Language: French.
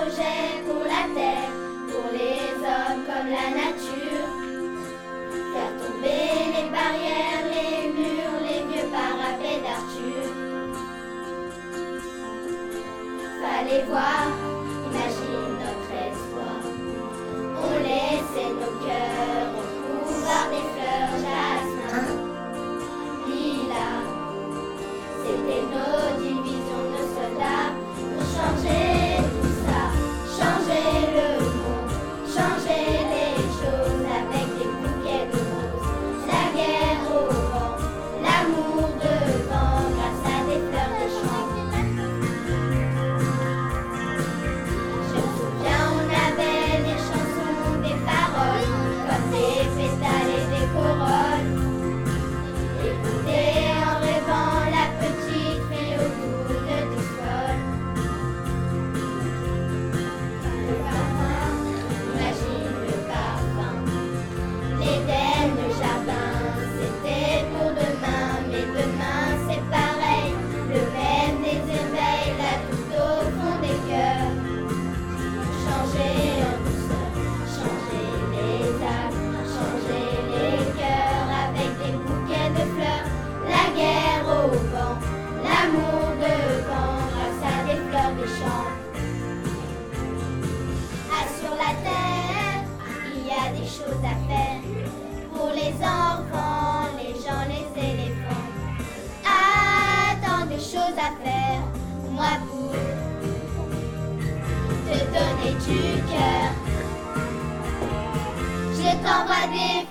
pour la terre, pour les hommes comme la nature. Faire tomber les barrières, les murs, les vieux parapets d'Arthur. Fallait voir, Le jardin, c'était pour demain, mais demain c'est pareil, le même des éveils, là tout au fond des cœurs. Changer en douceur, changer les âmes, changer les cœurs avec des bouquets de fleurs, la guerre au vent, l'amour devant, grâce à des fleurs des champs. Ah, sur la terre, il y a des choses à faire. du cœur. Je t'envoie des